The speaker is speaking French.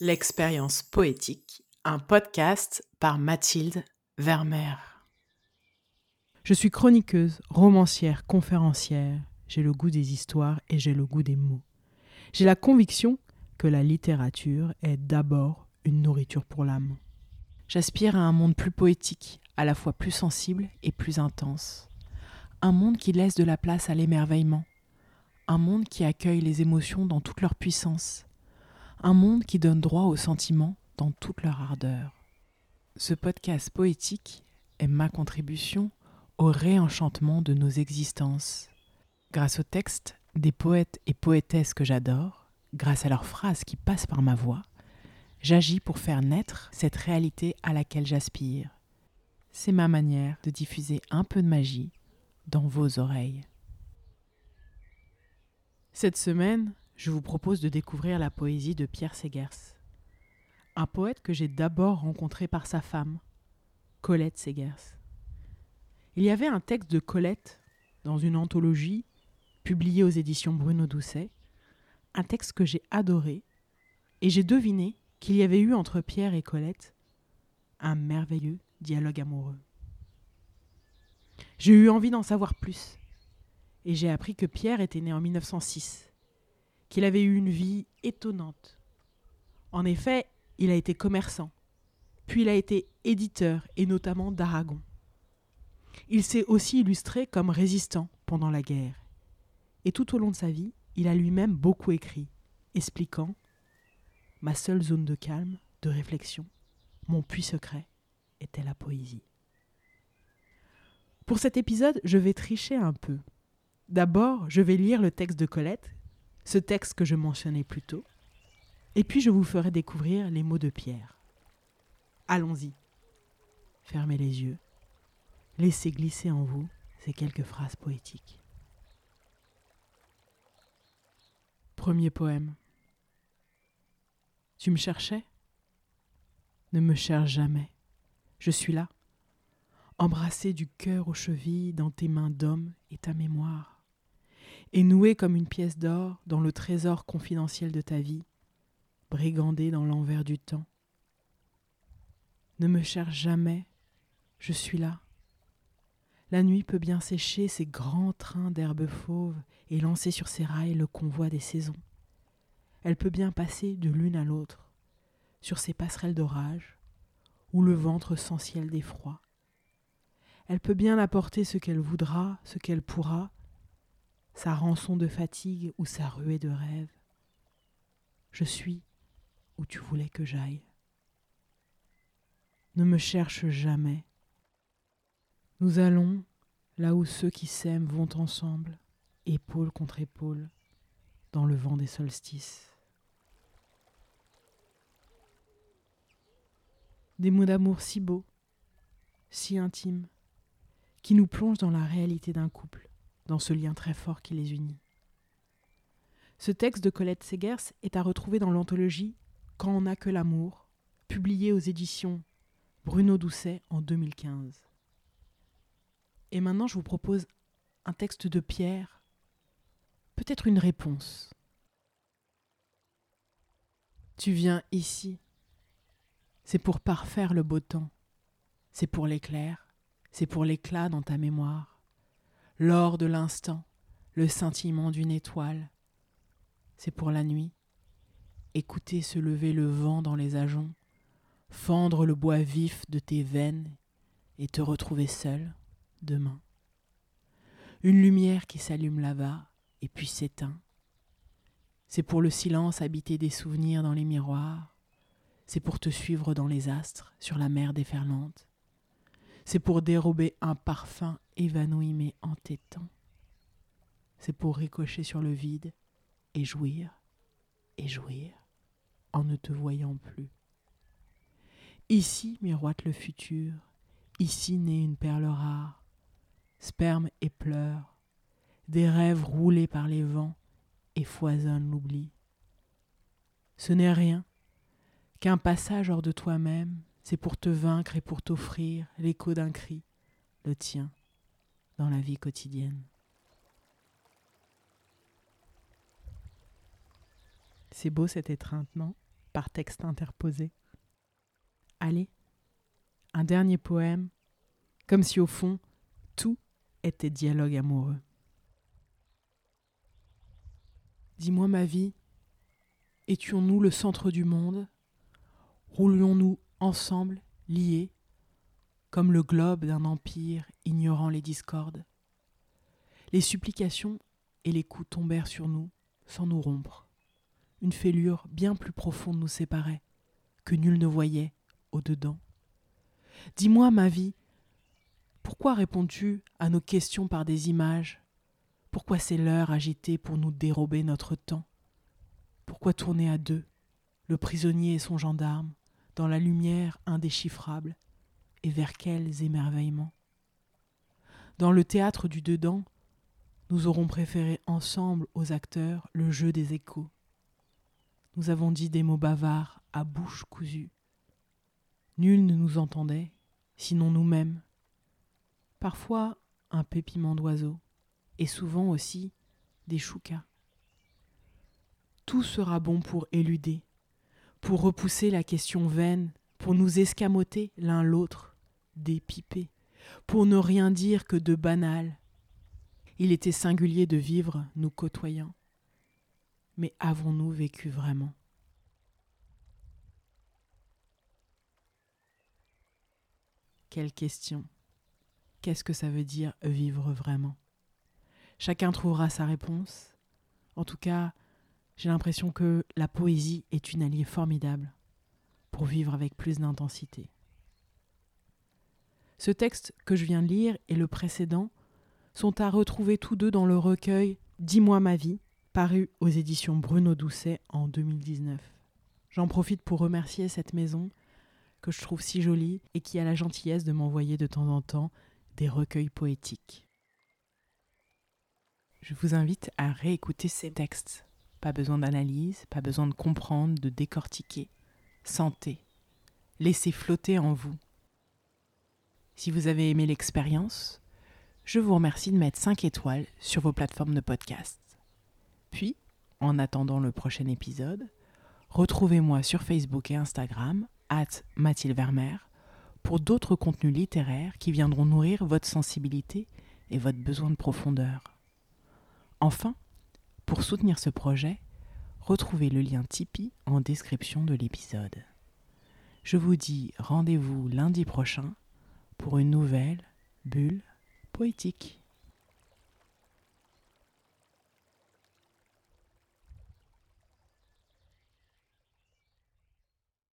L'expérience poétique, un podcast par Mathilde Vermeer. Je suis chroniqueuse, romancière, conférencière. J'ai le goût des histoires et j'ai le goût des mots. J'ai la conviction que la littérature est d'abord une nourriture pour l'âme. J'aspire à un monde plus poétique, à la fois plus sensible et plus intense. Un monde qui laisse de la place à l'émerveillement. Un monde qui accueille les émotions dans toute leur puissance un monde qui donne droit aux sentiments dans toute leur ardeur. Ce podcast poétique est ma contribution au réenchantement de nos existences. Grâce aux textes des poètes et poétesses que j'adore, grâce à leurs phrases qui passent par ma voix, j'agis pour faire naître cette réalité à laquelle j'aspire. C'est ma manière de diffuser un peu de magie dans vos oreilles. Cette semaine, je vous propose de découvrir la poésie de Pierre Segers, un poète que j'ai d'abord rencontré par sa femme, Colette Segers. Il y avait un texte de Colette dans une anthologie publiée aux éditions Bruno Doucet, un texte que j'ai adoré, et j'ai deviné qu'il y avait eu entre Pierre et Colette un merveilleux dialogue amoureux. J'ai eu envie d'en savoir plus, et j'ai appris que Pierre était né en 1906 qu'il avait eu une vie étonnante. En effet, il a été commerçant, puis il a été éditeur, et notamment d'Aragon. Il s'est aussi illustré comme résistant pendant la guerre. Et tout au long de sa vie, il a lui-même beaucoup écrit, expliquant Ma seule zone de calme, de réflexion, mon puits secret, était la poésie. Pour cet épisode, je vais tricher un peu. D'abord, je vais lire le texte de Colette, ce texte que je mentionnais plus tôt, et puis je vous ferai découvrir les mots de Pierre. Allons-y. Fermez les yeux. Laissez glisser en vous ces quelques phrases poétiques. Premier poème. Tu me cherchais? Ne me cherche jamais. Je suis là, embrassé du cœur aux chevilles dans tes mains d'homme et ta mémoire et noué comme une pièce d'or dans le trésor confidentiel de ta vie, brigandé dans l'envers du temps. Ne me cherche jamais, je suis là. La nuit peut bien sécher ces grands trains d'herbes fauves et lancer sur ses rails le convoi des saisons. Elle peut bien passer de l'une à l'autre, sur ces passerelles d'orage, ou le ventre sans ciel d'effroi. Elle peut bien apporter ce qu'elle voudra, ce qu'elle pourra, sa rançon de fatigue ou sa ruée de rêve. Je suis où tu voulais que j'aille. Ne me cherche jamais. Nous allons là où ceux qui s'aiment vont ensemble, épaule contre épaule, dans le vent des solstices. Des mots d'amour si beaux, si intimes, qui nous plongent dans la réalité d'un couple dans ce lien très fort qui les unit. Ce texte de Colette Segers est à retrouver dans l'anthologie Quand on n'a que l'amour, publiée aux éditions Bruno Doucet en 2015. Et maintenant, je vous propose un texte de Pierre, peut-être une réponse. Tu viens ici. C'est pour parfaire le beau temps. C'est pour l'éclair. C'est pour l'éclat dans ta mémoire l'or de l'instant, le scintillement d'une étoile. C'est pour la nuit. Écouter se lever le vent dans les ajoncs, fendre le bois vif de tes veines et te retrouver seul demain. Une lumière qui s'allume là-bas et puis s'éteint. C'est pour le silence habiter des souvenirs dans les miroirs. C'est pour te suivre dans les astres sur la mer déferlante. C'est pour dérober un parfum évanoui mais entêtant. C'est pour ricocher sur le vide et jouir et jouir en ne te voyant plus. Ici miroite le futur, ici naît une perle rare, sperme et pleurs, des rêves roulés par les vents et foisonnent l'oubli. Ce n'est rien qu'un passage hors de toi-même c'est pour te vaincre et pour t'offrir l'écho d'un cri, le tien, dans la vie quotidienne. C'est beau cette étreinte, non? Par texte interposé. Allez, un dernier poème, comme si au fond, tout était dialogue amoureux. Dis-moi ma vie, étions-nous le centre du monde? Roulions-nous ensemble, liés, comme le globe d'un empire ignorant les discordes Les supplications et les coups tombèrent sur nous sans nous rompre. Une fêlure bien plus profonde nous séparait, que nul ne voyait au-dedans. Dis-moi, ma vie, pourquoi réponds-tu à nos questions par des images? Pourquoi c'est l'heure agitée pour nous dérober notre temps? Pourquoi tourner à deux, le prisonnier et son gendarme, dans la lumière indéchiffrable, et vers quels émerveillements Dans le théâtre du dedans, nous aurons préféré ensemble aux acteurs le jeu des échos. Nous avons dit des mots bavards à bouche cousue. Nul ne nous entendait, sinon nous-mêmes. Parfois un pépiment d'oiseau, et souvent aussi des choucas. Tout sera bon pour éluder, pour repousser la question vaine, pour nous escamoter l'un l'autre, dépiper, pour ne rien dire que de banal. Il était singulier de vivre, nous côtoyant. Mais avons-nous vécu vraiment? Quelle question Qu'est-ce que ça veut dire vivre vraiment? Chacun trouvera sa réponse. En tout cas, j'ai l'impression que la poésie est une alliée formidable pour vivre avec plus d'intensité. Ce texte que je viens de lire et le précédent sont à retrouver tous deux dans le recueil Dis-moi ma vie, paru aux éditions Bruno Doucet en 2019. J'en profite pour remercier cette maison que je trouve si jolie et qui a la gentillesse de m'envoyer de temps en temps des recueils poétiques. Je vous invite à réécouter ces textes. Pas besoin d'analyse, pas besoin de comprendre, de décortiquer. Sentez. Laissez flotter en vous. Si vous avez aimé l'expérience, je vous remercie de mettre 5 étoiles sur vos plateformes de podcast. Puis, en attendant le prochain épisode, retrouvez-moi sur Facebook et Instagram Mathilde Vermeer pour d'autres contenus littéraires qui viendront nourrir votre sensibilité et votre besoin de profondeur. Enfin, pour soutenir ce projet, retrouvez le lien Tipeee en description de l'épisode. Je vous dis rendez-vous lundi prochain pour une nouvelle bulle poétique.